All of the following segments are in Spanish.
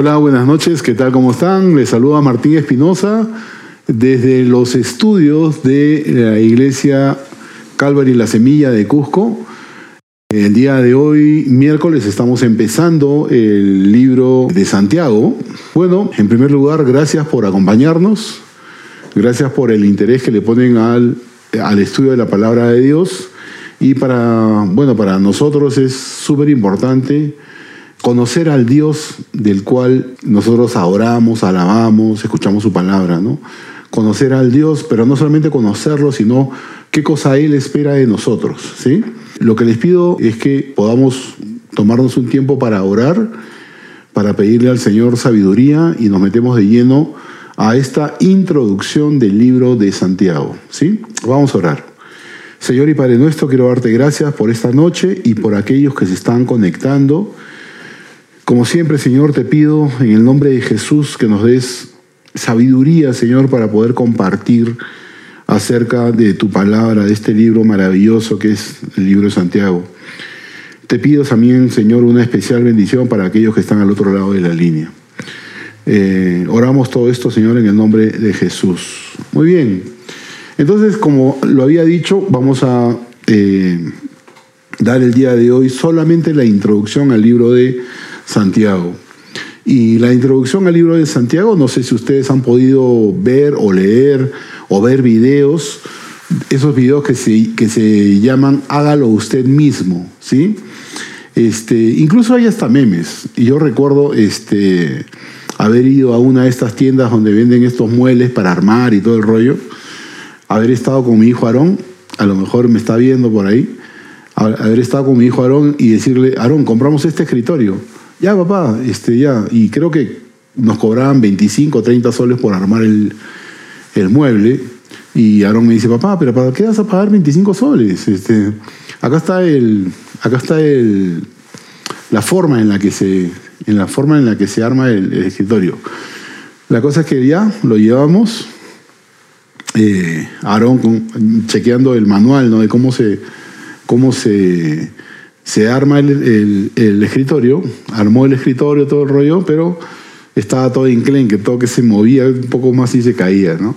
Hola, buenas noches, ¿qué tal? ¿Cómo están? Les saluda Martín Espinosa desde los estudios de la iglesia Calvary La Semilla de Cusco. El día de hoy, miércoles, estamos empezando el libro de Santiago. Bueno, en primer lugar, gracias por acompañarnos, gracias por el interés que le ponen al, al estudio de la palabra de Dios. Y para, bueno, para nosotros es súper importante conocer al Dios del cual nosotros adoramos, alabamos, escuchamos su palabra, ¿no? Conocer al Dios, pero no solamente conocerlo, sino qué cosa Él espera de nosotros, ¿sí? Lo que les pido es que podamos tomarnos un tiempo para orar, para pedirle al Señor sabiduría y nos metemos de lleno a esta introducción del libro de Santiago, ¿sí? Vamos a orar. Señor y Padre nuestro, quiero darte gracias por esta noche y por aquellos que se están conectando como siempre, Señor, te pido en el nombre de Jesús que nos des sabiduría, Señor, para poder compartir acerca de tu palabra, de este libro maravilloso que es el libro de Santiago. Te pido también, Señor, una especial bendición para aquellos que están al otro lado de la línea. Eh, oramos todo esto, Señor, en el nombre de Jesús. Muy bien. Entonces, como lo había dicho, vamos a eh, dar el día de hoy solamente la introducción al libro de Santiago. Y la introducción al libro de Santiago, no sé si ustedes han podido ver o leer o ver videos, esos videos que se, que se llaman Hágalo usted mismo, ¿sí? Este, incluso hay hasta memes. Y yo recuerdo este, haber ido a una de estas tiendas donde venden estos muebles para armar y todo el rollo, haber estado con mi hijo Aarón, a lo mejor me está viendo por ahí, haber estado con mi hijo Aarón y decirle, Aarón, compramos este escritorio ya papá, este, ya, y creo que nos cobraban 25 o 30 soles por armar el, mueble. Y Aarón me dice, papá, pero ¿para qué vas a pagar 25 soles? Este, acá está el, acá está el, la forma en la que se, en la forma en la que se arma el, escritorio. La cosa es que ya lo llevamos, eh, Aarón chequeando el manual ¿no? de cómo se, cómo se se arma el, escritorio, armó el escritorio, todo el rollo, pero estaba todo que todo que se movía un poco más y se caía, ¿no?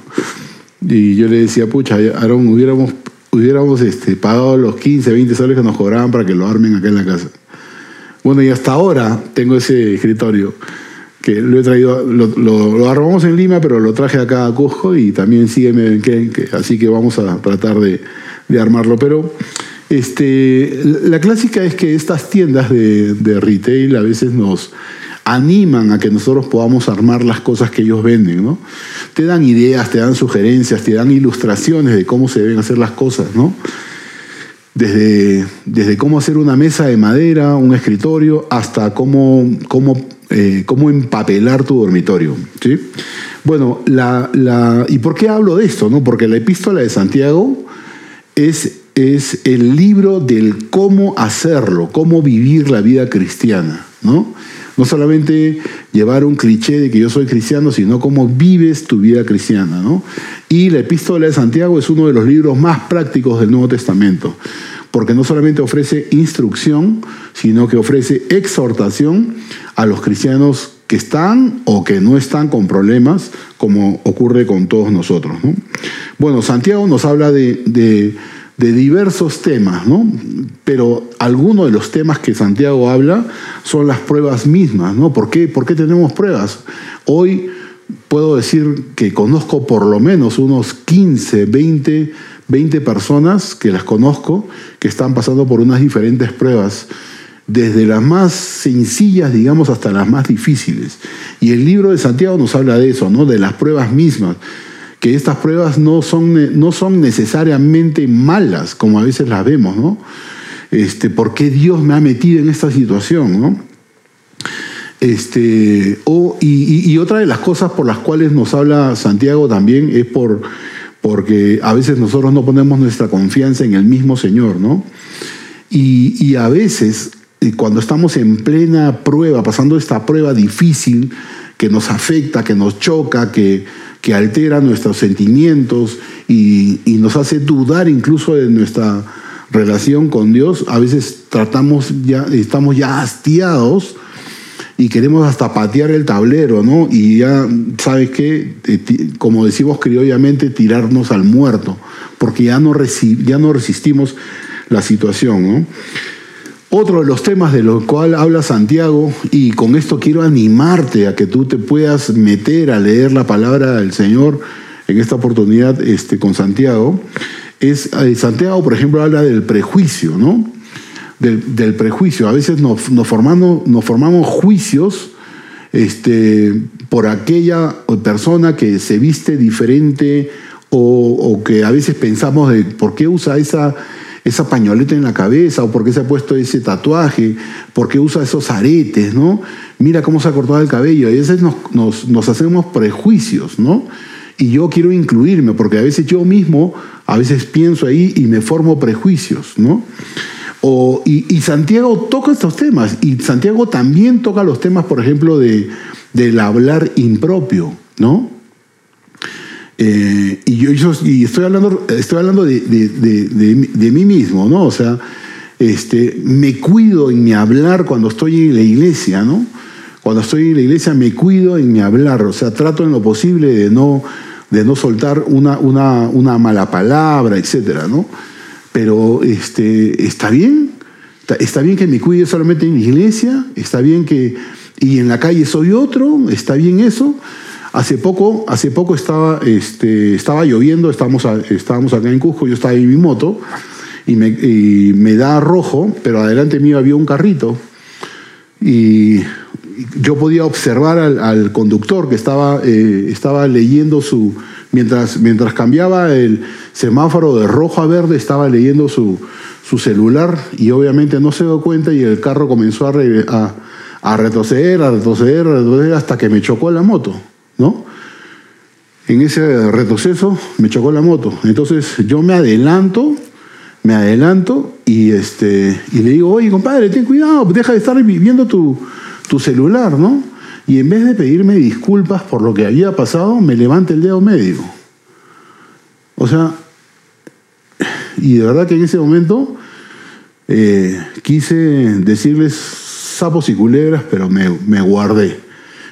Y yo le decía, pucha, Aaron, hubiéramos, hubiéramos este, pagado los 15, 20 soles que nos cobraban para que lo armen acá en la casa. Bueno, y hasta ahora tengo ese escritorio que lo he traído, lo, armamos en Lima, pero lo traje acá a Cusco y también sigue que así que vamos a tratar de, de armarlo. Pero este, la clásica es que estas tiendas de, retail a veces nos animan a que nosotros podamos armar las cosas que ellos venden, ¿no? Te dan ideas, te dan sugerencias, te dan ilustraciones de cómo se deben hacer las cosas, ¿no? Desde, desde cómo hacer una mesa de madera, un escritorio, hasta cómo, cómo, eh, cómo empapelar tu dormitorio, ¿sí? Bueno, la, ¿y por qué hablo de esto? No? Porque la epístola de Santiago es es el libro del cómo hacerlo, cómo vivir la vida cristiana, ¿no? No solamente llevar un cliché de que yo soy cristiano, sino cómo vives tu vida cristiana, ¿no? Y la epístola de Santiago es uno de los libros más prácticos del Nuevo Testamento, porque no solamente ofrece instrucción, sino que ofrece exhortación a los cristianos que están o que no están con problemas, como ocurre con todos nosotros. ¿no? Bueno, Santiago nos habla de de diversos temas, ¿no? Pero algunos de los temas que Santiago habla son las pruebas mismas, ¿no? ¿Por qué, ¿Por qué tenemos pruebas? Hoy puedo decir que conozco por lo menos unos 15, 20, 20 personas que las conozco que están pasando por unas diferentes pruebas, desde las más sencillas, digamos, hasta las más difíciles. Y el libro de Santiago nos habla de eso, ¿no? De las pruebas mismas que estas pruebas no son, no son necesariamente malas, como a veces las vemos, ¿no? Este, ¿Por qué Dios me ha metido en esta situación, ¿no? Este, y, otra de las cosas por las cuales nos habla Santiago también es por, porque a veces nosotros no ponemos nuestra confianza en el mismo Señor, ¿no? Y, y a veces, eh, cuando estamos en plena prueba, pasando esta prueba difícil que nos afecta, que nos choca, que, que altera nuestros sentimientos y, nos hace dudar incluso de nuestra relación con Dios. A veces tratamos ya, estamos ya hastiados y queremos hasta patear el tablero, ¿no? Y ya, ¿sabes qué? Como decimos criollamente, tirarnos al muerto, porque ya no, ya no resistimos la situación, ¿no? Otro de los temas de los cual habla Santiago, y con esto quiero animarte a que tú te puedas meter a leer la palabra del Señor en esta oportunidad este, con Santiago, es, eh, Santiago, por ejemplo, habla del prejuicio, ¿no? del, prejuicio. A veces nos, formamos, nos formamos juicios este, por aquella persona que se viste diferente o, que a veces pensamos de por qué usa esa, esa pañoleta en la cabeza o por qué se ha puesto ese tatuaje, por qué usa esos aretes, ¿no? Mira cómo se ha cortado el cabello. Y a veces nos, hacemos prejuicios, ¿no? Y yo quiero incluirme, porque a veces yo mismo, a veces pienso ahí y me formo prejuicios, ¿no? y, Santiago toca estos temas, y Santiago también toca los temas, por ejemplo, de, del hablar impropio, ¿no? Eh, y yo, y estoy hablando, estoy hablando de, de, mí mismo, ¿no? O sea, este, me cuido en mi hablar cuando estoy en la iglesia, ¿no? Cuando estoy en la iglesia me cuido en mi hablar, o sea, trato en lo posible de no, de no soltar una, una, una mala palabra, etcétera, ¿no? Pero este, está bien, está bien que me cuide solamente en la iglesia, está bien que, y en la calle soy otro, está bien eso. Hace poco, hace poco estaba, este, estaba lloviendo, estábamos, estábamos acá en Cusco, yo estaba en mi moto y me, da rojo, pero adelante mío había un carrito y yo podía observar al, conductor que estaba, eh, estaba leyendo su, mientras, mientras cambiaba el semáforo de rojo a verde, estaba leyendo su, su celular y obviamente no se dio cuenta y el carro comenzó a retroceder, a retroceder, a retroceder hasta que me chocó la moto, En ese retroceso me chocó la moto. Entonces yo me adelanto, me adelanto y, este, le digo, oye compadre, ten cuidado, deja de estar viendo tu, celular, ¿no? Y en vez de pedirme disculpas por lo que había pasado, me levanta el dedo médico. O sea, y de verdad que en ese momento eh, quise decirles sapos y culebras, pero me, guardé.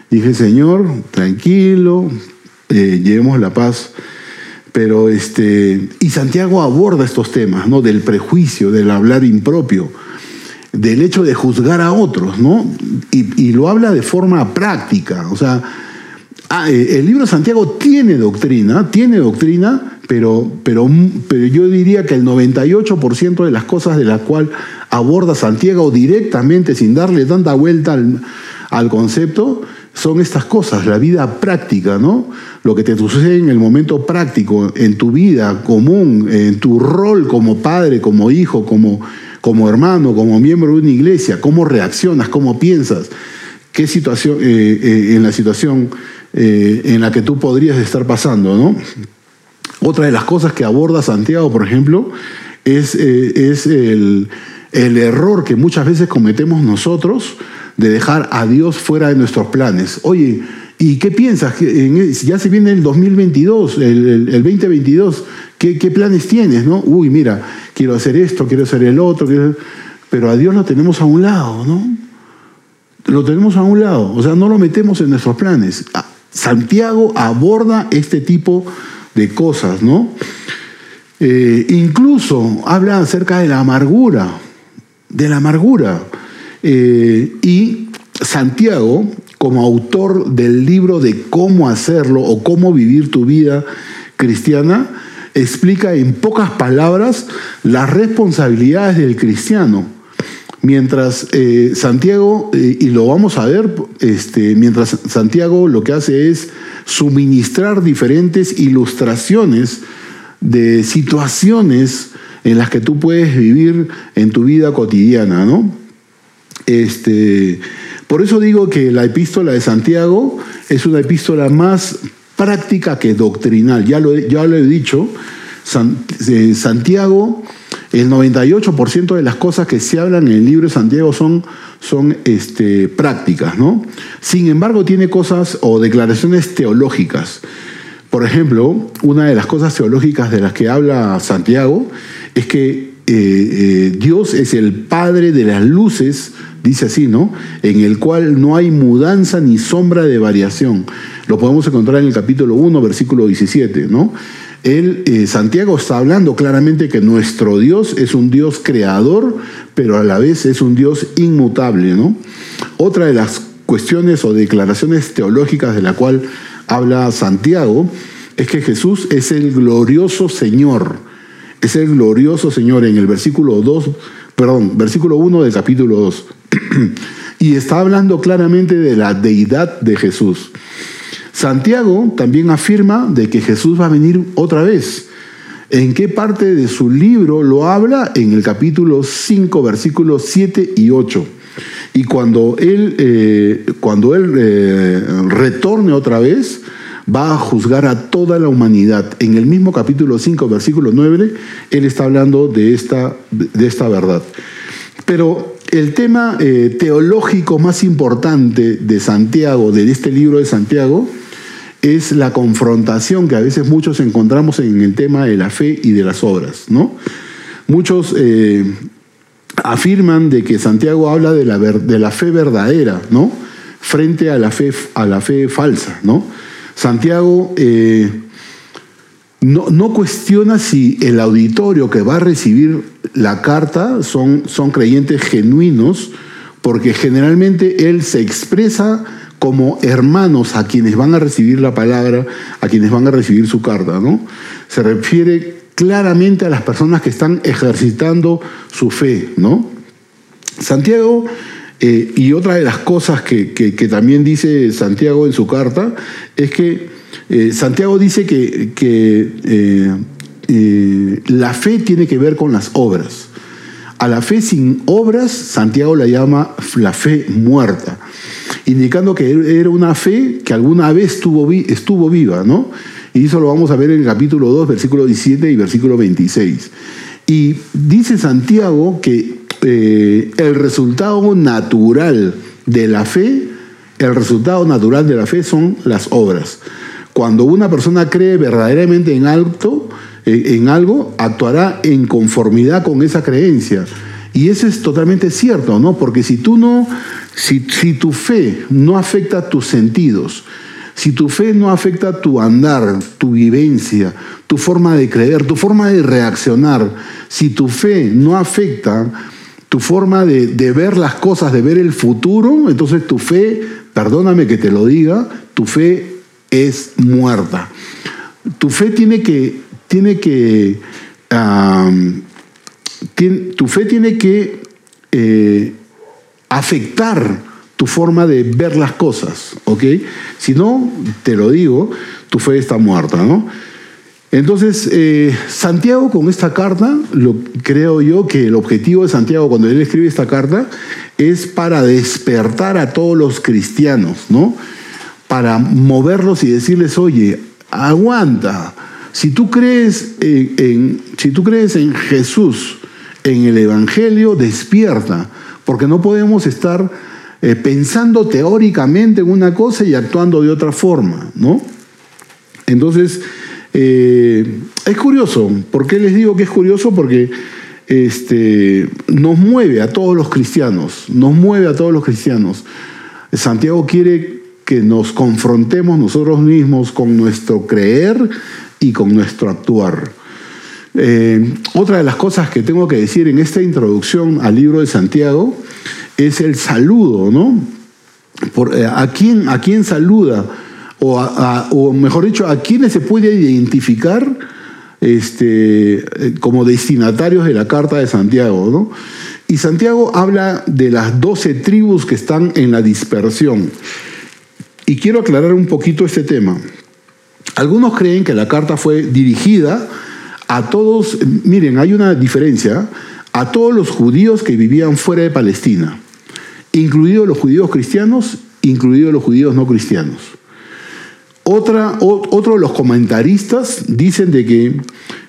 Dije, Señor, tranquilo, eh, llevemos la paz. Pero este, y Santiago aborda estos temas, ¿no? Del prejuicio, del hablar impropio del hecho de juzgar a otros, ¿no? Y, lo habla de forma práctica. O sea, ah, eh, el libro de Santiago tiene doctrina, tiene doctrina, pero, pero, pero yo diría que el 98% de las cosas de las cuales aborda Santiago directamente, sin darle tanta vuelta al, al concepto, son estas cosas, la vida práctica, ¿no? Lo que te sucede en el momento práctico, en tu vida común, en tu rol como padre, como hijo, como como hermano, como miembro de una iglesia, cómo reaccionas, cómo piensas, qué situación, eh, eh, en la situación eh, en la que tú podrías estar pasando, ¿no? Otra de las cosas que aborda Santiago, por ejemplo, es, es el, el error que muchas veces cometemos nosotros de dejar a Dios fuera de nuestros planes. Oye, ¿y qué piensas? Ya se viene el 2022, el, el 2022, ¿qué, ¿qué, planes tienes? ¿no? Uy, mira, quiero hacer esto, quiero hacer el otro, pero a Dios lo tenemos a un lado, ¿no? Lo tenemos a un lado, o sea, no lo metemos en nuestros planes. Santiago aborda este tipo de cosas, ¿no? Eh, incluso habla acerca de la amargura, de la amargura. Eh, y Santiago, como autor del libro de cómo hacerlo o cómo vivir tu vida cristiana, explica en pocas palabras las responsabilidades del cristiano. Mientras eh, Santiago, eh, y lo vamos a ver, este, mientras Santiago lo que hace es suministrar diferentes ilustraciones de situaciones en las que tú puedes vivir en tu vida cotidiana, ¿no? Este, por eso digo que la epístola de Santiago es una epístola más práctica que doctrinal. Ya lo, ya lo he dicho, Santiago, el 98% de las cosas que se hablan en el libro de Santiago son, son este, prácticas, ¿no? Sin embargo, tiene cosas o declaraciones teológicas. Por ejemplo, una de las cosas teológicas de las que habla Santiago es que eh, eh, Dios es el Padre de las luces dice así, ¿no? En el cual no hay mudanza ni sombra de variación. Lo podemos encontrar en el capítulo 1, versículo 17, ¿no? Él, eh, Santiago está hablando claramente que nuestro Dios es un Dios creador, pero a la vez es un Dios inmutable, ¿no? Otra de las cuestiones o declaraciones teológicas de la cual habla Santiago es que Jesús es el glorioso Señor. Es el glorioso Señor en el versículo 2, perdón, versículo 1 del capítulo 2. Y está hablando claramente de la deidad de Jesús. Santiago también afirma de que Jesús va a venir otra vez. ¿En qué parte de su libro lo habla? En el capítulo 5, versículos 7 y 8. Y cuando Él, eh, cuando él eh, retorne otra vez, va a juzgar a toda la humanidad. En el mismo capítulo 5, versículo 9, Él está hablando de esta, de esta verdad. Pero el tema eh, teológico más importante de Santiago, de este libro de Santiago, es la confrontación que a veces muchos encontramos en el tema de la fe y de las obras. ¿no? Muchos eh, afirman de que Santiago habla de la, fe verdadera, ¿no? frente a la fe, a la fe falsa. ¿no? Santiago eh, no, cuestiona si el auditorio que va a recibir la carta son, son creyentes genuinos, porque generalmente él se expresa como hermanos a quienes van a recibir la palabra, a quienes van a recibir su carta, ¿no? Se refiere claramente a las personas que están ejercitando su fe, ¿no? Santiago, eh, y otra de las cosas que, también dice Santiago en su carta, es que eh, Santiago dice que, eh, la fe tiene que ver con las obras. A la fe sin obras, Santiago la llama la fe muerta indicando que era una fe que alguna vez estuvo, estuvo viva, ¿no? Y eso lo vamos a ver en el capítulo 2, versículo 17 y versículo 26. Y dice Santiago que eh, el resultado natural de la fe, el resultado natural de la fe son las obras. Cuando una persona cree verdaderamente en en algo, actuará en conformidad con esa creencia. Y eso es totalmente cierto, ¿no? Porque si tú no si, tu fe no afecta tus sentidos, si tu fe no afecta tu andar, tu vivencia, tu forma de creer, tu forma de reaccionar, si tu fe no afecta tu forma de, ver las cosas, de ver el futuro, entonces tu fe, perdóname que te lo diga, tu fe es muerta. Tu fe tiene que, tiene que, tu fe tiene que eh, afectar tu forma de ver las cosas, ¿ok? Si no, te lo digo, tu fe está muerta, ¿no? Entonces, eh, Santiago con esta carta, lo, creo yo que el objetivo de Santiago cuando él escribe esta carta es para despertar a todos los cristianos, ¿no? Para moverlos y decirles, oye, aguanta, si tú crees en si tú crees en Jesús, en el Evangelio, despierta porque no podemos estar eh, pensando teóricamente en una cosa y actuando de otra forma, ¿no? Entonces, eh, es curioso. ¿Por qué les digo que es curioso? Porque este, nos mueve a todos los cristianos, nos mueve a todos los cristianos. Santiago quiere que nos confrontemos nosotros mismos con nuestro creer y con nuestro actuar. Eh, otra de las cosas que tengo que decir en esta introducción al libro de Santiago es el saludo, ¿no? Eh, a, quién, ¿A quién saluda? O, mejor dicho, ¿a quiénes se puede identificar este, como destinatarios de la carta de Santiago? ¿no? Y Santiago habla de las doce tribus que están en la dispersión. Y quiero aclarar un poquito este tema. Algunos creen que la carta fue dirigida a todos, miren, hay una diferencia, a todos los judíos que vivían fuera de Palestina, incluidos los judíos cristianos, incluidos los judíos no cristianos. Otra, otro de los comentaristas dicen de que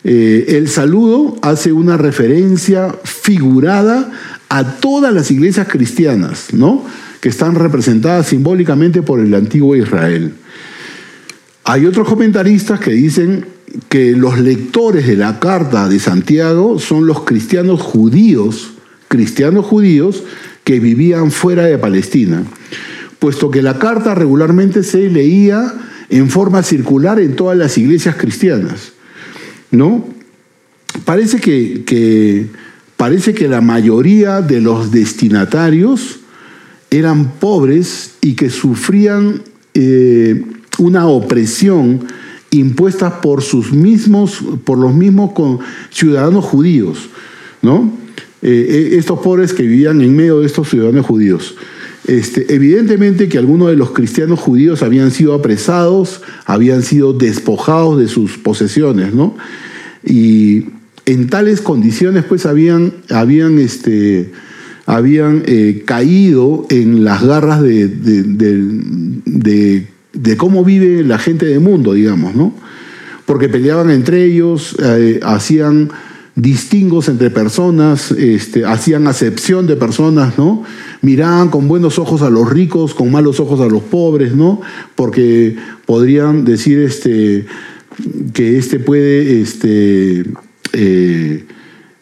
eh, el saludo hace una referencia figurada a todas las iglesias cristianas, ¿no? que están representadas simbólicamente por el antiguo Israel. Hay otros comentaristas que dicen que los lectores de la carta de Santiago son los cristianos judíos, cristianos judíos que vivían fuera de Palestina, puesto que la carta regularmente se leía en forma circular en todas las iglesias cristianas. ¿No? Parece que, parece que la mayoría de los destinatarios eran pobres y que sufrían eh, una opresión impuesta por sus mismos, por los mismos ciudadanos judíos, ¿no? Eh, eh, estos pobres que vivían en medio de estos ciudadanos judíos. Este, evidentemente que algunos de los cristianos judíos habían sido apresados, habían sido despojados de sus posesiones, ¿no? Y en tales condiciones, pues habían, habían, este, habían eh, caído en las garras de, cómo vive la gente del mundo, digamos, ¿no? Porque peleaban entre ellos, eh, hacían distingos entre personas, este, hacían acepción de personas, ¿no? Miraban con buenos ojos a los ricos, con malos ojos a los pobres, ¿no? Porque podrían decir este, que este puede, este, eh,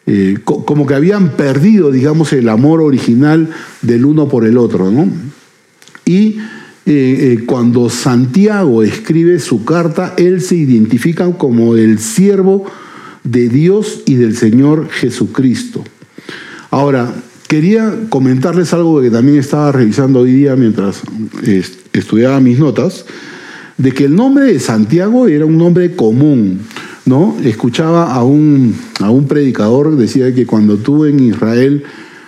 eh, como que habían perdido, digamos, el amor original del uno por el otro, ¿no? Y eh, cuando Santiago escribe su carta, él se identifica como el siervo de Dios y del Señor Jesucristo. Ahora, quería comentarles algo que también estaba revisando hoy día mientras estudiaba mis notas, de que el nombre de Santiago era un nombre común. ¿no? Escuchaba a un, a un predicador, decía que cuando tú en Israel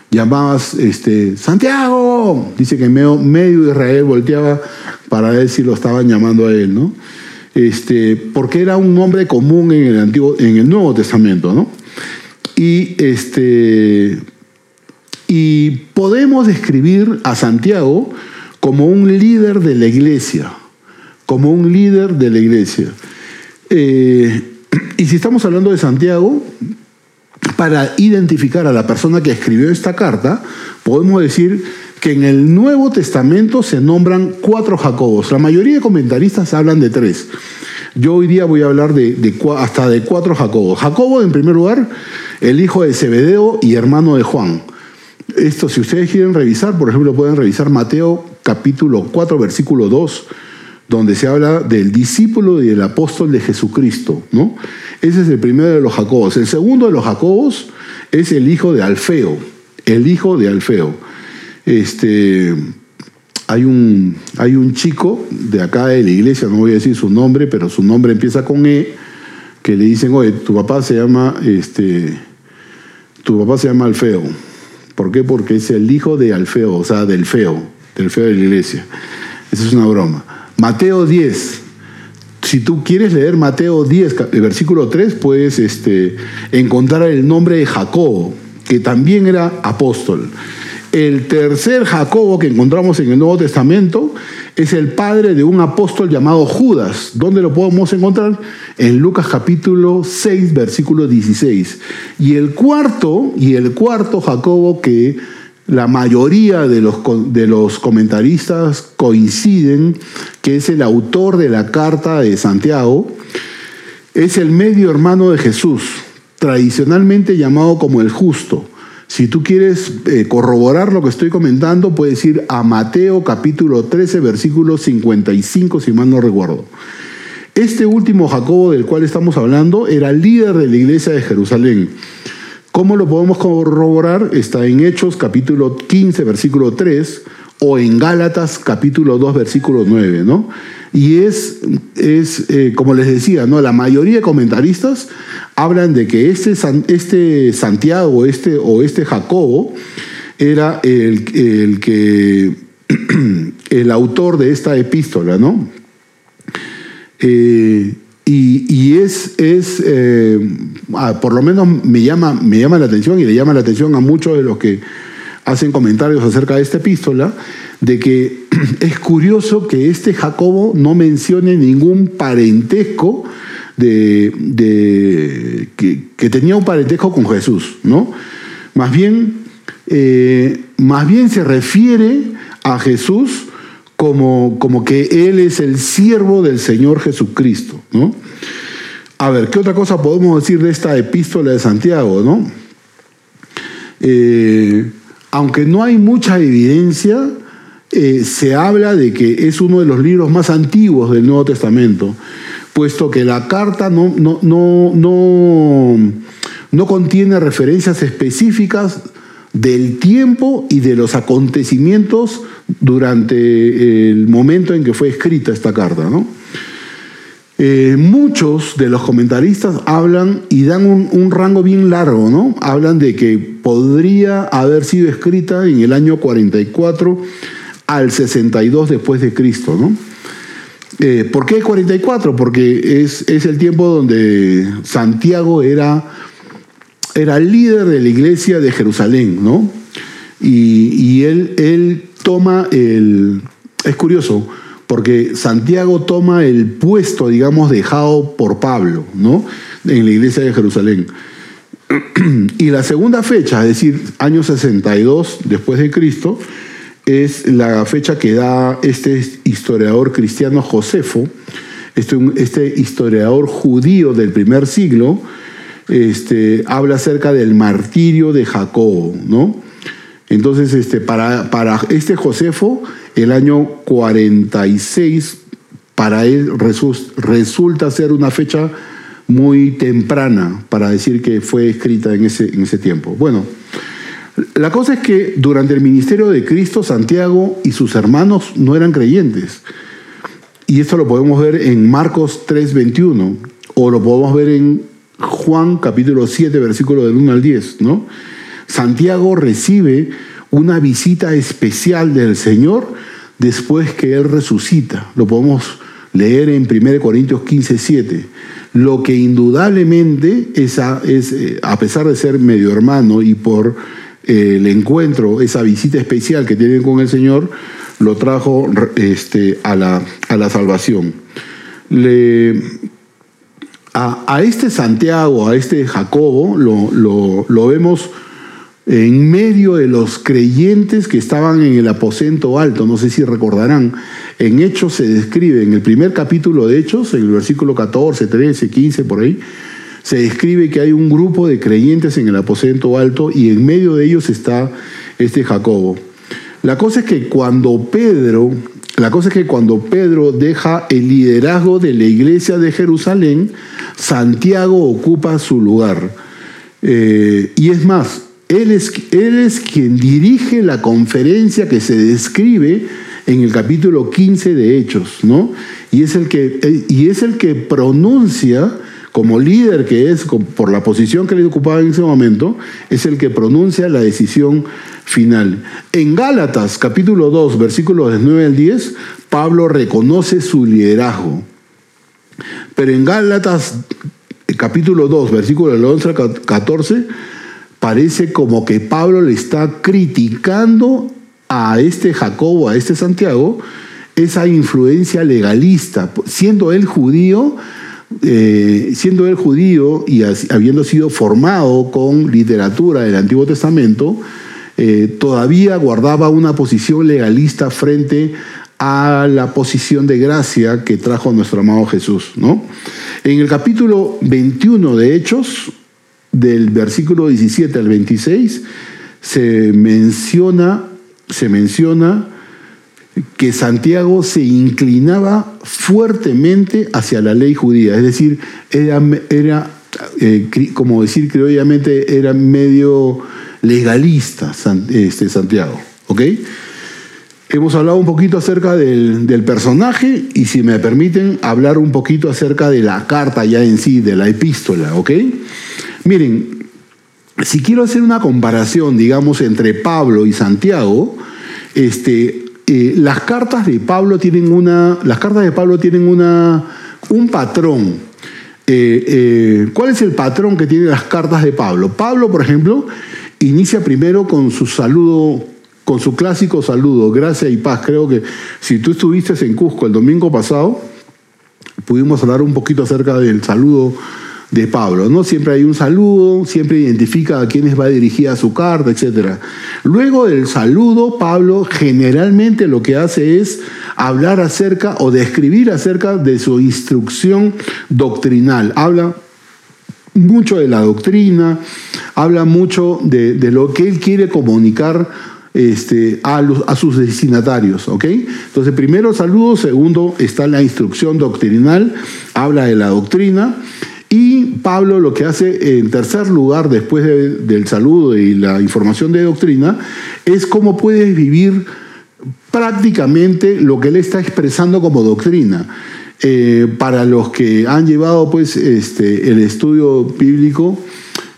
llamabas este, Santiago, dice que medio, Israel volteaba para ver si lo estaban llamando a él, ¿no? Este, porque era un nombre común en el, Antiguo, en el Nuevo Testamento. ¿no? Y, este, y podemos describir a Santiago como un líder de la iglesia, como un líder de la iglesia. Eh, y si estamos hablando de Santiago, para identificar a la persona que escribió esta carta, podemos decir que en el Nuevo Testamento se nombran cuatro Jacobos. La mayoría de comentaristas hablan de tres. Yo hoy día voy a hablar de, hasta de cuatro Jacobos. Jacobo, en primer lugar, el hijo de Zebedeo y hermano de Juan. Esto, si ustedes quieren revisar, por ejemplo, pueden revisar Mateo capítulo 4, versículo 2, donde se habla del discípulo y el apóstol de Jesucristo. ¿no? Ese es el primero de los Jacobos. El segundo de los Jacobos es el hijo de Alfeo. El hijo de Alfeo. Este, hay, un, hay un chico de acá de la iglesia, no voy a decir su nombre, pero su nombre empieza con E, que le dicen, oye, tu papá se llama, este, tu papá se llama Alfeo. ¿Por qué? Porque es el hijo de Alfeo, o sea, del feo, del feo de la iglesia. Esa es una broma. Mateo 10. Si tú quieres leer Mateo 10, versículo 3, puedes este, encontrar el nombre de Jacobo, que también era apóstol. El tercer Jacobo que encontramos en el Nuevo Testamento es el padre de un apóstol llamado Judas. ¿Dónde lo podemos encontrar? En Lucas capítulo 6, versículo 16. Y el cuarto, y el cuarto Jacobo que la mayoría de los, de los comentaristas coinciden que es el autor de la carta de Santiago, es el medio hermano de Jesús, tradicionalmente llamado como el justo. Si tú quieres eh, corroborar lo que estoy comentando, puedes ir a Mateo capítulo 13, versículo 55, si mal no recuerdo. Este último Jacobo del cual estamos hablando era líder de la iglesia de Jerusalén. ¿Cómo lo podemos corroborar? Está en Hechos capítulo 15, versículo 3, o en Gálatas capítulo 2, versículo 9, ¿no? Y es, es eh, como les decía, ¿no? la mayoría de comentaristas hablan de que este, este Santiago este, o este Jacobo era el, el que el autor de esta epístola, ¿no? Eh, y, es, es eh, ah, por lo menos me llama, me llama la atención y le llama la atención a muchos de los que hacen comentarios acerca de esta epístola, de que es curioso que este Jacobo no mencione ningún parentesco de, que, tenía un parentesco con Jesús, ¿no? Más bien, eh, más bien se refiere a Jesús como, como que Él es el siervo del Señor Jesucristo, ¿no? A ver, ¿qué otra cosa podemos decir de esta epístola de Santiago, no? Eh, aunque no hay mucha evidencia, eh, se habla de que es uno de los libros más antiguos del Nuevo Testamento, puesto que la carta no, no, no, no, no contiene referencias específicas del tiempo y de los acontecimientos durante el momento en que fue escrita esta carta. ¿no? Eh, muchos de los comentaristas hablan y dan un, rango bien largo, ¿no? Hablan de que podría haber sido escrita en el año 44 al 62 después de Cristo, ¿no? Eh, ¿Por qué 44? Porque es, es, el tiempo donde Santiago era, era líder de la iglesia de Jerusalén, ¿no? Y, y él, él toma el... Es curioso, porque Santiago toma el puesto, digamos, dejado por Pablo, ¿no? En la iglesia de Jerusalén. Y la segunda fecha, es decir, año 62 después de Cristo, es la fecha que da este historiador cristiano Josefo, este, este historiador judío del primer siglo, este, habla acerca del martirio de Jacobo, ¿no? Entonces, este, para, para este Josefo, el año 46 para él resulta ser una fecha muy temprana para decir que fue escrita en ese, en ese tiempo. Bueno, la cosa es que durante el ministerio de Cristo, Santiago y sus hermanos no eran creyentes. Y esto lo podemos ver en Marcos 3:21 o lo podemos ver en Juan capítulo 7, versículo del 1 al 10, ¿no? Santiago recibe una visita especial del Señor después que Él resucita. Lo podemos leer en 1 Corintios 15, 7. Lo que indudablemente es eh, a pesar de ser medio hermano y por el encuentro, esa visita especial que tienen con el Señor, lo trajo este, a, la, a, la, salvación. A, a, este Santiago, a este Jacobo, lo, lo, lo vemos en medio de los creyentes que estaban en el aposento alto, no sé si recordarán, en Hechos se describe, en el primer capítulo de Hechos, en el versículo 14, 13, 15, por ahí, se describe que hay un grupo de creyentes en el aposento alto y en medio de ellos está este Jacobo. La cosa es que cuando Pedro, la cosa es que cuando Pedro deja el liderazgo de la iglesia de Jerusalén, Santiago ocupa su lugar. Eh, y es más, él es, él es quien dirige la conferencia que se describe en el capítulo 15 de Hechos, ¿no? Y es el que, eh, y es el que pronuncia, como líder que es, por la posición que le ocupaba en ese momento, es el que pronuncia la decisión final. En Gálatas, capítulo 2, versículos 9 al 10, Pablo reconoce su liderazgo. Pero en Gálatas, capítulo 2, versículos 11 al 14, parece como que Pablo le está criticando a este Jacobo, a este Santiago, esa influencia legalista, siendo él judío, eh, siendo él judío y habiendo sido formado con literatura del Antiguo Testamento, eh, todavía guardaba una posición legalista frente a la posición de gracia que trajo nuestro amado Jesús. ¿no? En el capítulo 21 de Hechos, del versículo 17 al 26 se menciona, se menciona que Santiago se inclinaba fuertemente hacia la ley judía, es decir, era, eh, como decir criollamente, era medio legalista este, Santiago. ¿ok? Hemos hablado un poquito acerca del, del, personaje y si me permiten hablar un poquito acerca de la carta ya en sí, de la epístola, ¿ok? Miren, si quiero hacer una comparación, digamos, entre Pablo y Santiago, este, eh, las cartas de Pablo tienen una, las cartas de Pablo tienen una, un patrón. Eh, eh, ¿Cuál es el patrón que tienen las cartas de Pablo? Pablo, por ejemplo, inicia primero con su saludo, con su clásico saludo, gracia y paz. Creo que si tú estuviste en Cusco el domingo pasado, pudimos hablar un poquito acerca del saludo de Pablo, ¿no? Siempre hay un saludo, siempre identifica a quienes va dirigida su carta, etc. Luego del saludo, Pablo generalmente lo que hace es hablar acerca o describir acerca de su instrucción doctrinal. Habla mucho de la doctrina, habla mucho de, lo que él quiere comunicar este, a, a, sus destinatarios. ¿ok? Entonces, primero saludo, segundo está la instrucción doctrinal, habla de la doctrina. Y Pablo lo que hace en tercer lugar, después del saludo y la información de doctrina, es cómo puedes vivir prácticamente lo que él está expresando como doctrina. Eh, para los que han llevado pues, este, el estudio bíblico,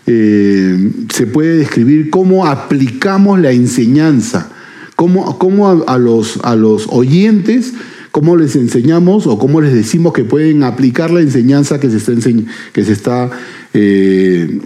eh, se puede describir cómo aplicamos la enseñanza, cómo, cómo a, los, a los oyentes, cómo les enseñamos o cómo les decimos que pueden aplicar la enseñanza que se está, está eh,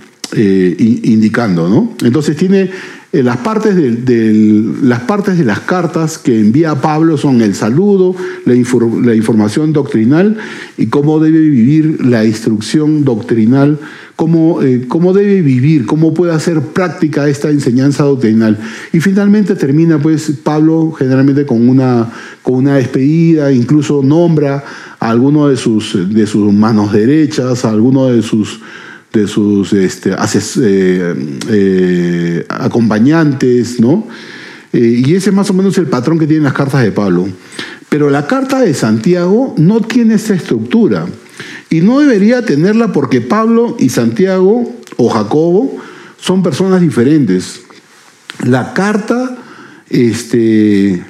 indicando. ¿no? Entonces tiene eh, las, partes de, las partes de las cartas que envía Pablo son el saludo, la, información doctrinal y cómo debe vivir la instrucción doctrinal, cómo, eh, cómo, debe vivir, cómo puede hacer práctica esta enseñanza doctrinal. Y finalmente termina pues Pablo generalmente con una, con una despedida, incluso nombra a alguno de sus, de sus manos derechas, a alguno de sus de sus este, eh, eh, acompañantes, ¿no? Eh, y ese es más o menos el patrón que tienen las cartas de Pablo. Pero la carta de Santiago no tiene esa estructura. Y no debería tenerla porque Pablo y Santiago o Jacobo son personas diferentes. La carta, este,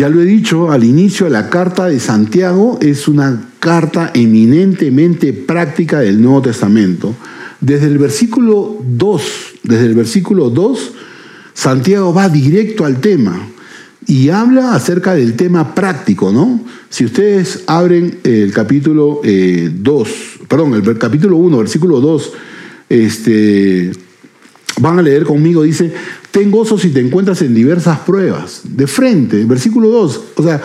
ya lo he dicho al inicio, la carta de Santiago es una carta eminentemente práctica del Nuevo Testamento. Desde el versículo 2, desde el versículo 2, Santiago va directo al tema y habla acerca del tema práctico, ¿no? Si ustedes abren el capítulo 2, eh, perdón, el capítulo 1, versículo 2, este, van a leer conmigo, dice, ten gozo si te encuentras en diversas pruebas, de frente, versículo 2, o sea,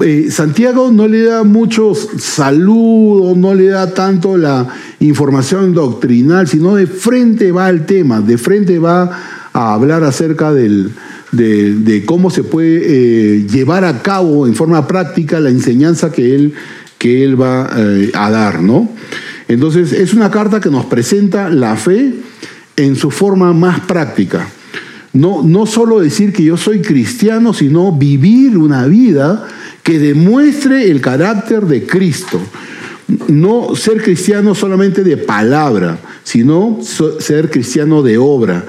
eh, Santiago no le da muchos saludos, no le da tanto la información doctrinal, sino de frente va al tema, de frente va a hablar acerca de, cómo se puede eh, llevar a cabo en forma práctica la enseñanza que él, que él va eh, a dar, ¿no? Entonces es una carta que nos presenta la fe en su forma más práctica. No, no solo decir que yo soy cristiano, sino vivir una vida que demuestre el carácter de Cristo. No ser cristiano solamente de palabra, sino ser cristiano de obra.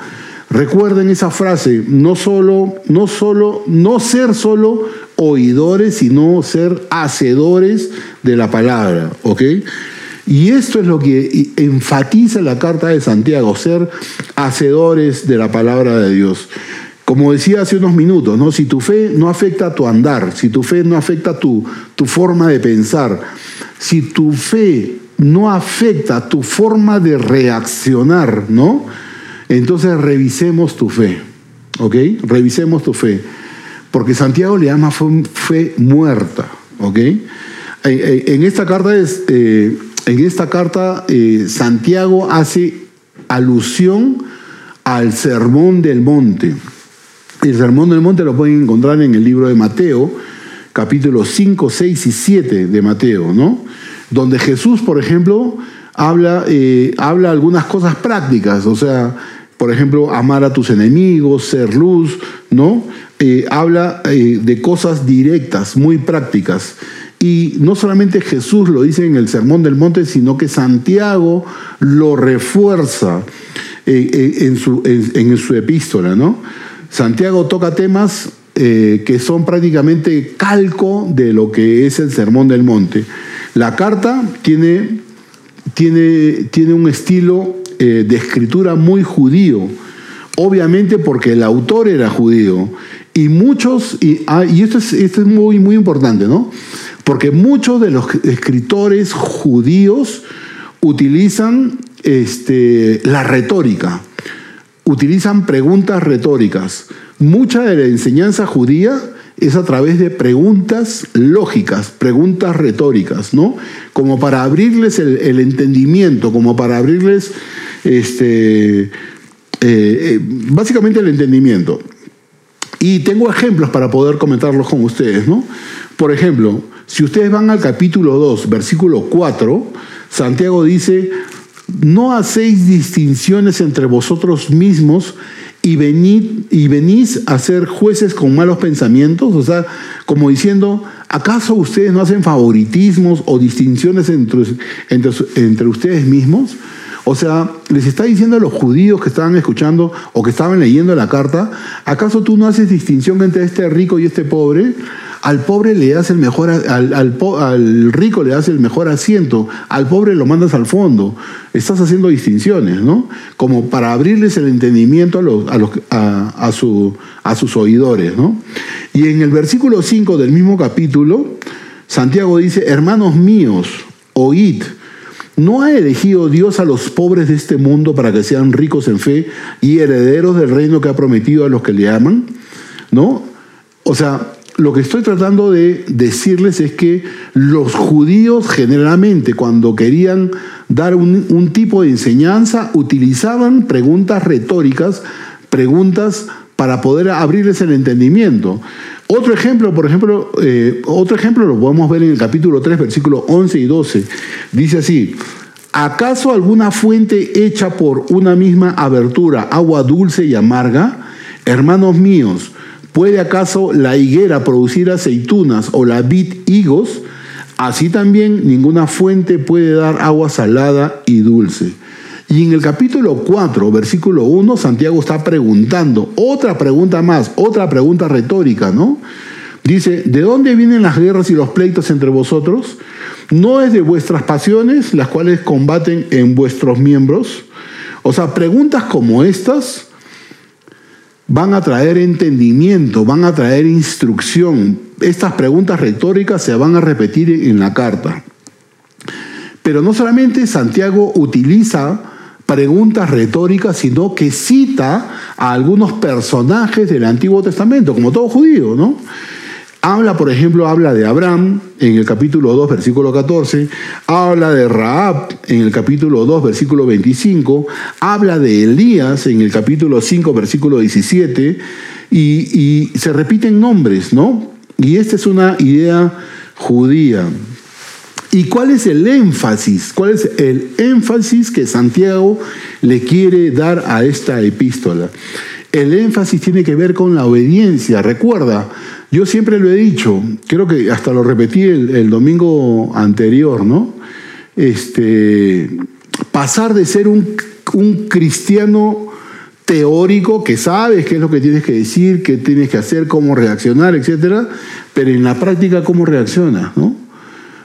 Recuerden esa frase, no solo, no solo, no ser solo oidores, sino ser hacedores de la palabra, ¿ok? Y esto es lo que enfatiza la carta de Santiago, ser hacedores de la palabra de Dios. Como decía hace unos minutos, ¿no? si tu fe no afecta tu andar, si tu fe no afecta tu, tu forma de pensar, si tu fe no afecta tu forma de reaccionar, ¿no? Entonces revisemos tu fe, ¿ok? Revisemos tu fe. Porque Santiago le llama fe, muerta, ¿ok? En esta carta, es, eh, en esta carta eh, Santiago hace alusión al sermón del monte. El Sermón del Monte lo pueden encontrar en el libro de Mateo, capítulos 5, 6 y 7 de Mateo, ¿no? Donde Jesús, por ejemplo, habla, eh, habla algunas cosas prácticas, o sea, por ejemplo, amar a tus enemigos, ser luz, ¿no? Eh, habla de cosas directas, muy prácticas. Y no solamente Jesús lo dice en el Sermón del Monte, sino que Santiago lo refuerza en, su, en su epístola. Santiago toca temas eh, que son prácticamente calco de lo que es el Sermón del Monte. La carta tiene, un estilo eh, de escritura muy judío, obviamente porque el autor era judío. Y muchos, y, ah, esto, es, muy importante, ¿no? Porque muchos de los escritores judíos utilizan este, la retórica utilizan preguntas retóricas. Mucha de la enseñanza judía es a través de preguntas lógicas, preguntas retóricas, ¿no? Como para abrirles el, entendimiento, como para abrirles, este, eh, eh, básicamente el entendimiento. Y tengo ejemplos para poder comentarlos con ustedes, ¿no? Por ejemplo, si ustedes van al capítulo 2, versículo 4, Santiago dice, no hacéis distinciones entre vosotros mismos y, y venís a ser jueces con malos pensamientos, o sea, como diciendo, ¿acaso ustedes no hacen favoritismos o distinciones entre, entre, entre ustedes mismos? O sea, les está diciendo a los judíos que estaban escuchando o que estaban leyendo la carta, ¿acaso tú no haces distinción entre este rico y este pobre? Al pobre le das el mejor, al, al, rico le das el mejor asiento, al pobre lo mandas al fondo. Estás haciendo distinciones, ¿no? Como para abrirles el entendimiento a, los, a, los, a, su, a sus oidores, ¿no? Y en el versículo 5 del mismo capítulo, Santiago dice, hermanos míos, oíd. ¿No ha elegido Dios a los pobres de este mundo para que sean ricos en fe y herederos del reino que ha prometido a los que le aman? ¿No? O sea, lo que estoy tratando de decirles es que los judíos generalmente cuando querían dar un, tipo de enseñanza utilizaban preguntas retóricas, preguntas para poder abrirles el entendimiento. Otro ejemplo, por ejemplo, eh, otro ejemplo lo podemos ver en el capítulo 3, versículos 11 y 12. Dice así, ¿acaso alguna fuente hecha por una misma abertura, agua dulce y amarga? Hermanos míos, ¿Puede acaso la higuera producir aceitunas o la vid higos? Así también ninguna fuente puede dar agua salada y dulce. Y en el capítulo 4, versículo 1, Santiago está preguntando, otra pregunta más, otra pregunta retórica, ¿no? Dice, ¿de dónde vienen las guerras y los pleitos entre vosotros? ¿No es de vuestras pasiones las cuales combaten en vuestros miembros? O sea, preguntas como estas van a traer entendimiento, van a traer instrucción. Estas preguntas retóricas se van a repetir en la carta. Pero no solamente Santiago utiliza preguntas retóricas, sino que cita a algunos personajes del Antiguo Testamento, como todo judío, ¿no? Habla, por ejemplo, habla de Abraham en el capítulo 2, versículo 14, habla de Raab en el capítulo 2, versículo 25, habla de Elías en el capítulo 5, versículo 17, y, y se repiten nombres, ¿no? Y esta es una idea judía. ¿Y cuál es el énfasis? ¿Cuál es el énfasis que Santiago le quiere dar a esta epístola? El énfasis tiene que ver con la obediencia. Recuerda, yo siempre lo he dicho, creo que hasta lo repetí el, domingo anterior, ¿no? Este, pasar de ser un, cristiano teórico que sabes qué es lo que tienes que decir, qué tienes que hacer, cómo reaccionar, etcétera, pero en la práctica cómo reaccionas, ¿no?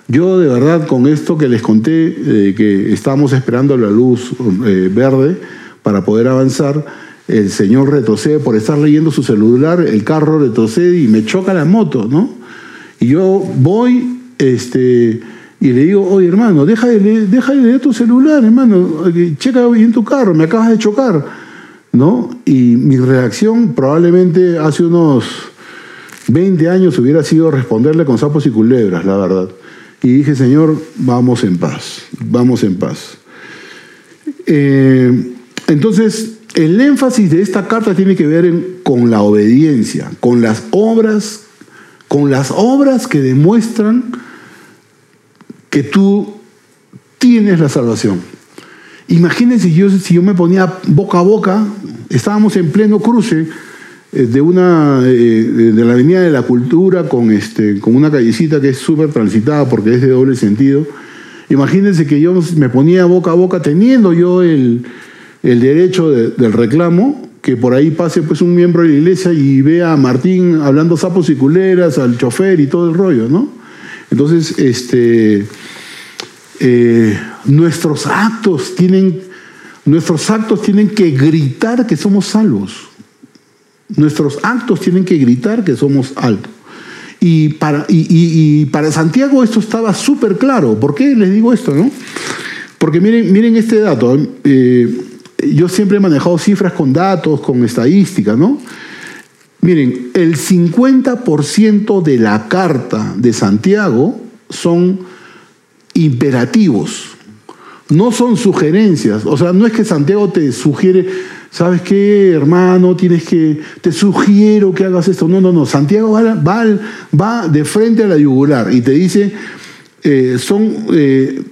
Yo de verdad con esto que les conté, eh, que estábamos esperando la luz eh, verde para poder avanzar, el señor retrocede por estar leyendo su celular, el carro retrocede y me choca la moto, ¿no? Y yo voy, este, y le digo, oye hermano, deja de, leer, deja de leer tu celular, hermano, checa bien tu carro, me acabas de chocar, ¿no? Y mi reacción probablemente hace unos 20 años hubiera sido responderle con sapos y culebras, la verdad. Y dije, Señor, vamos en paz, vamos en paz. Eh, entonces, el énfasis de esta carta tiene que ver con la obediencia, con las obras, con las obras que demuestran que tú tienes la salvación. Imagínense yo, si yo me ponía boca a boca, estábamos en pleno cruce eh, de una eh, de la Avenida de la Cultura con este con una callecita que es súper transitada porque es de doble sentido. Imagínense que yo me ponía boca a boca teniendo yo el, el derecho del reclamo, que por ahí pase pues un miembro de la iglesia y vea a Martín hablando sapos y culeras, al chofer y todo el rollo, ¿no? Entonces, este, eh, nuestros actos tienen, nuestros actos tienen que gritar que somos salvos. Nuestros actos tienen que gritar que somos altos. Y para, y, para Santiago esto estaba súper claro. ¿Por qué les digo esto? No? Porque miren, miren este dato. Eh, yo siempre he manejado cifras con datos, con estadística, ¿no? Miren, el 50% de la carta de Santiago son imperativos, no son sugerencias. O sea, no es que Santiago te sugiere, ¿sabes qué, hermano? Tienes que, te sugiero que hagas esto. No, no, no. Santiago va, va, de frente a la yugular y te dice, eh, son, eh,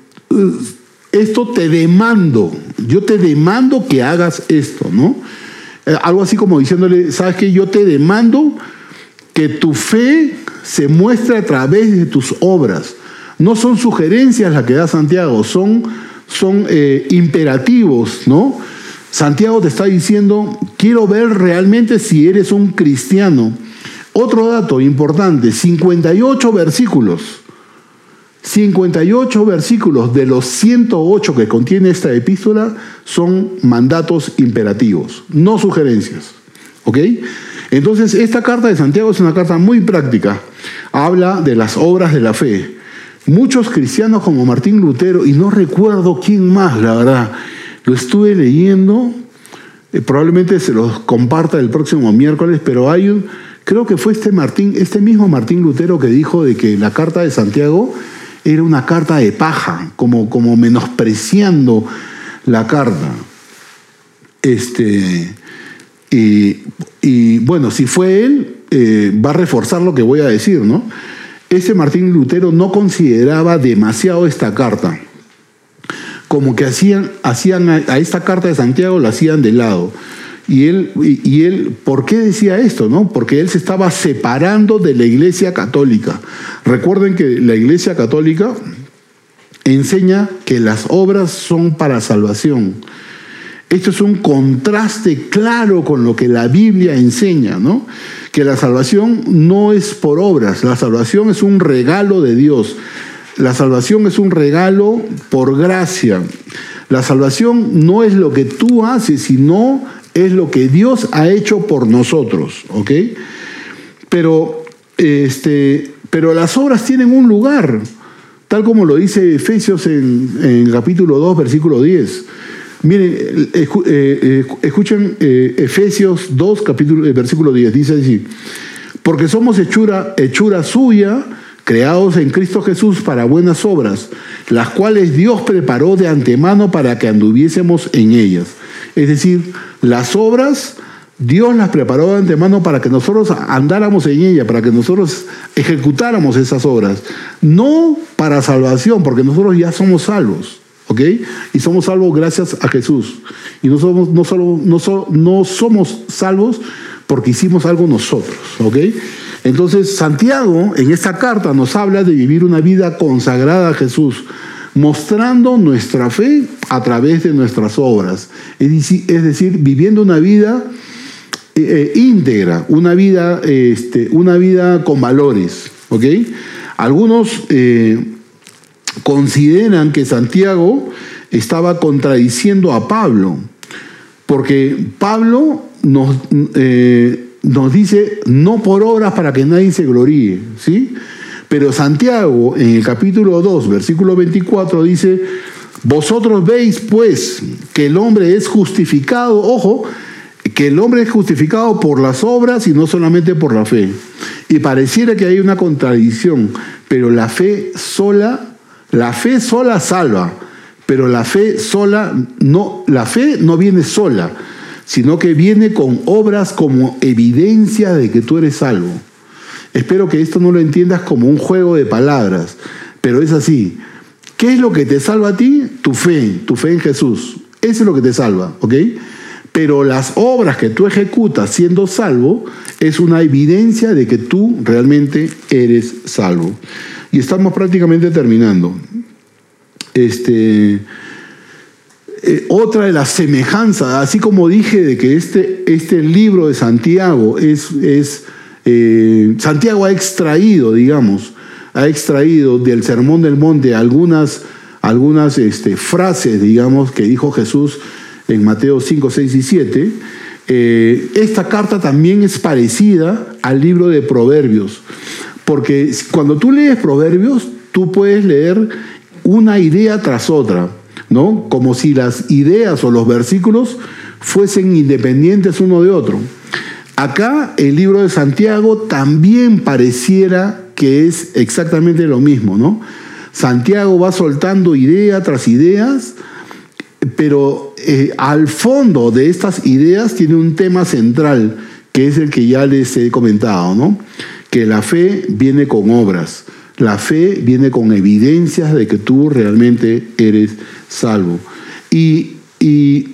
esto te demando, yo te demando que hagas esto, ¿no? Eh, algo así como diciéndole, ¿sabes qué? Yo te demando que tu fe se muestre a través de tus obras. No son sugerencias las que da Santiago, son, son eh, imperativos, ¿no? Santiago te está diciendo, quiero ver realmente si eres un cristiano. Otro dato importante, 58 versículos. 58 versículos de los 108 que contiene esta epístola son mandatos imperativos, no sugerencias. ¿Ok? Entonces, esta carta de Santiago es una carta muy práctica. Habla de las obras de la fe. Muchos cristianos como Martín Lutero, y no recuerdo quién más, la verdad, lo estuve leyendo, eh, probablemente se los comparta el próximo miércoles, pero hay un, creo que fue este Martín, este mismo Martín Lutero que dijo de que la carta de Santiago era una carta de paja, como, como menospreciando la carta. Este, y, bueno, si fue él, eh, va a reforzar lo que voy a decir, ¿no? Ese Martín Lutero no consideraba demasiado esta carta. Como que hacían, hacían a, esta carta de Santiago la hacían de lado. Y él, y, él, ¿por qué decía esto? No? Porque él se estaba separando de la Iglesia Católica. Recuerden que la Iglesia Católica enseña que las obras son para salvación. Esto es un contraste claro con lo que la Biblia enseña, ¿no? Que la salvación no es por obras, la salvación es un regalo de Dios. La salvación es un regalo por gracia. La salvación no es lo que tú haces, sino es lo que Dios ha hecho por nosotros, ¿ok? Pero, este, pero las obras tienen un lugar, tal como lo dice Efesios en, en capítulo 2, versículo 10. Miren, eh, eh, escuchen eh, Efesios 2, capítulo, versículo 10, dice así, porque somos hechura, hechura suya, creados en Cristo Jesús para buenas obras, las cuales Dios preparó de antemano para que anduviésemos en ellas. Es decir, las obras Dios las preparó de antemano para que nosotros andáramos en ellas, para que nosotros ejecutáramos esas obras, no para salvación, porque nosotros ya somos salvos. ¿ok? Y somos salvos gracias a Jesús. Y no somos, no solo, no, no somos salvos porque hicimos algo nosotros, ¿ok? Entonces, Santiago en esta carta nos habla de vivir una vida consagrada a Jesús, mostrando nuestra fe a través de nuestras obras. Es decir, viviendo una vida eh, eh, íntegra, una vida, este, una vida con valores. Algunos... Eh, consideran que Santiago estaba contradiciendo a Pablo, porque Pablo nos, nos dice no por obras para que nadie se gloríe, ¿sí? Pero Santiago en el capítulo 2, versículo 24 dice, vosotros veis pues que el hombre es justificado, ojo, que el hombre es justificado por las obras y no solamente por la fe. Y pareciera que hay una contradicción, pero la fe sola la fe sola salva, pero la fe sola no, la fe no viene sola, sino que viene con obras como evidencia de que tú eres salvo. Espero que esto no lo entiendas como un juego de palabras, pero es así. ¿Qué es lo que te salva a ti? Tu fe, tu fe en Jesús. Eso es lo que te salva, ¿ok? Pero las obras que tú ejecutas siendo salvo es una evidencia de que tú realmente eres salvo. Y estamos prácticamente terminando. Este, eh, otra de las semejanzas, así como dije de que este, este libro de Santiago es, es eh, Santiago ha extraído, digamos, ha extraído del Sermón del Monte algunas, algunas este, frases, digamos, que dijo Jesús en Mateo 5, 6 y 7. Eh, esta carta también es parecida al libro de Proverbios. Porque cuando tú lees proverbios, tú puedes leer una idea tras otra, ¿no? Como si las ideas o los versículos fuesen independientes uno de otro. Acá el libro de Santiago también pareciera que es exactamente lo mismo, ¿no? Santiago va soltando idea tras ideas, pero eh, al fondo de estas ideas tiene un tema central, que es el que ya les he comentado, ¿no? que la fe viene con obras. La fe viene con evidencias de que tú realmente eres salvo. Y, y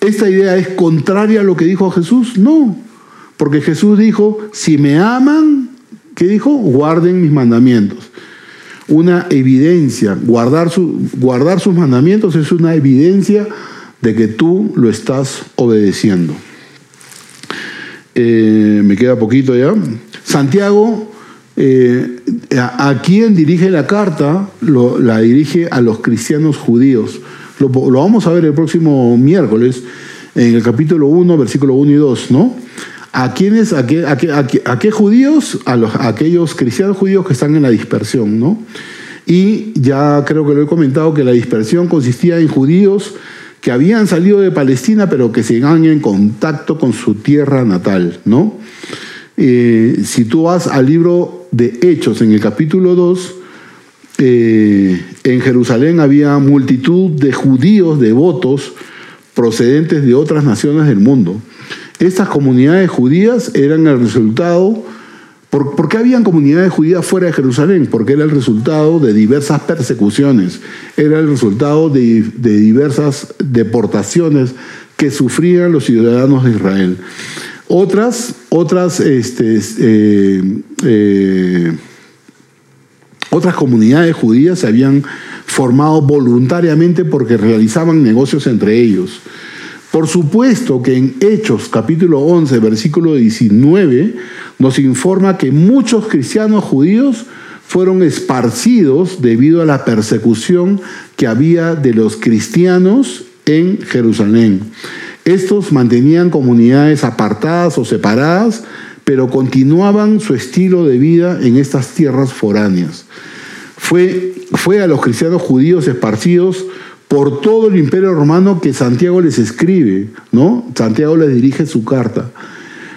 esta idea es contraria a lo que dijo Jesús. No, porque Jesús dijo, si me aman, ¿qué dijo? Guarden mis mandamientos. Una evidencia, guardar, su, guardar sus mandamientos es una evidencia de que tú lo estás obedeciendo. Eh, me queda poquito ya. Santiago, eh, a, quien dirige la carta, la dirige a los cristianos judíos. Lo, vamos a ver el próximo miércoles en el capítulo 1, versículo 1 y 2, ¿no? ¿A quiénes, a qué, a qué, judíos? A, los, a aquellos cristianos judíos que están en la dispersión, ¿no? Y ya creo que lo he comentado que la dispersión consistía en judíos que habían salido de Palestina, pero que seguían en contacto con su tierra natal, ¿no? Eh, si tú vas al libro de Hechos, en el capítulo 2, eh, en Jerusalén había multitud de judíos devotos procedentes de otras naciones del mundo. Estas comunidades judías eran el resultado ¿Por, qué habían comunidades judías fuera de Jerusalén? Porque era el resultado de diversas persecuciones, era el resultado de, diversas deportaciones que sufrían los ciudadanos de Israel. Otras, otras, este, eh, eh, otras comunidades judías se habían formado voluntariamente porque realizaban negocios entre ellos. Por supuesto que en Hechos capítulo 11, versículo 19, nos informa que muchos cristianos judíos fueron esparcidos debido a la persecución que había de los cristianos en Jerusalén. Estos mantenían comunidades apartadas o separadas, pero continuaban su estilo de vida en estas tierras foráneas. Fue, fue a los cristianos judíos esparcidos por todo el imperio romano que Santiago les escribe, ¿no? Santiago les dirige su carta.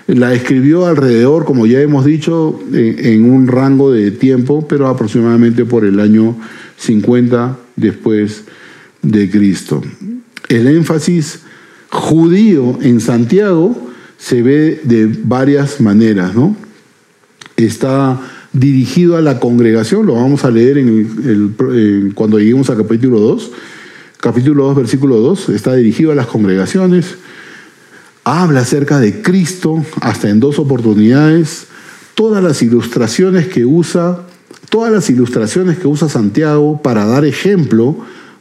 La escribió alrededor, como ya hemos dicho, en un rango de tiempo, pero aproximadamente por el año 50 después de Cristo. El énfasis judío en Santiago se ve de varias maneras, ¿no? Está dirigido a la congregación, lo vamos a leer cuando lleguemos al capítulo 2, capítulo 2, versículo 2, está dirigido a las congregaciones, habla acerca de Cristo hasta en dos oportunidades, todas las ilustraciones que usa, todas las ilustraciones que usa Santiago para dar ejemplo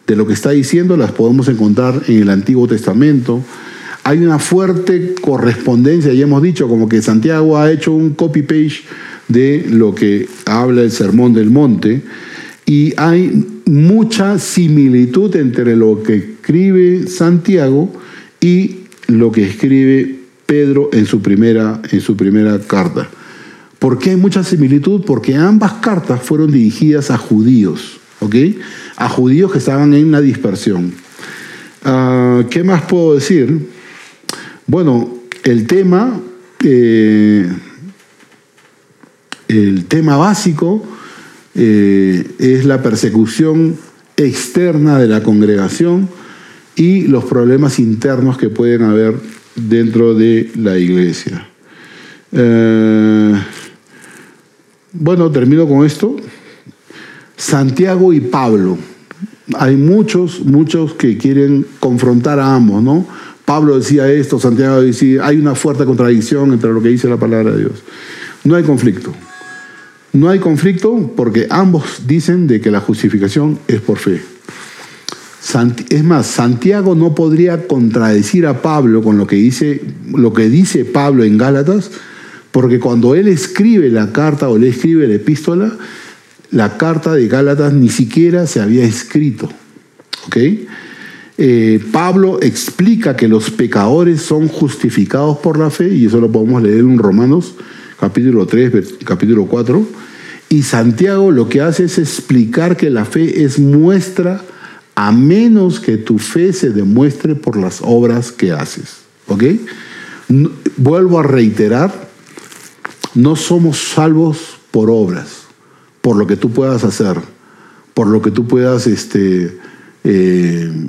de lo que está diciendo las podemos encontrar en el Antiguo Testamento. Hay una fuerte correspondencia, ya hemos dicho, como que Santiago ha hecho un copy-page de lo que habla el Sermón del Monte, y hay mucha similitud entre lo que escribe Santiago y lo que escribe Pedro en su primera, en su primera carta. ¿Por qué hay mucha similitud? Porque ambas cartas fueron dirigidas a judíos, ¿ok? A judíos que estaban en la dispersión. Ah, ¿Qué más puedo decir? Bueno, el tema, eh, el tema básico eh, es la persecución externa de la congregación y los problemas internos que pueden haber dentro de la iglesia. Eh, bueno, termino con esto. Santiago y Pablo. Hay muchos, muchos que quieren confrontar a ambos, ¿no? Pablo decía esto, Santiago decía, hay una fuerte contradicción entre lo que dice la palabra de Dios. No hay conflicto. No hay conflicto porque ambos dicen de que la justificación es por fe. Es más, Santiago no podría contradecir a Pablo con lo que dice, lo que dice Pablo en Gálatas, porque cuando él escribe la carta o le escribe la epístola, la carta de Gálatas ni siquiera se había escrito. Eh, Pablo explica que los pecadores son justificados por la fe, y eso lo podemos leer en Romanos capítulo 3, capítulo 4. Y Santiago lo que hace es explicar que la fe es muestra a menos que tu fe se demuestre por las obras que haces. ¿Ok? Vuelvo a reiterar, no somos salvos por obras, por lo que tú puedas hacer, por lo que tú puedas este, eh,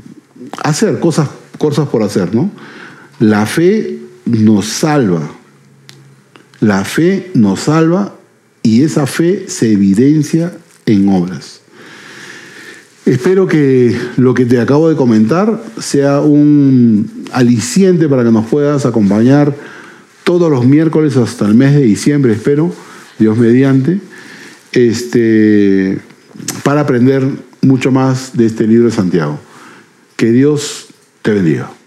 hacer, cosas, cosas por hacer, ¿no? La fe nos salva la fe nos salva y esa fe se evidencia en obras. Espero que lo que te acabo de comentar sea un aliciente para que nos puedas acompañar todos los miércoles hasta el mes de diciembre, espero, Dios mediante, este, para aprender mucho más de este libro de Santiago. Que Dios te bendiga.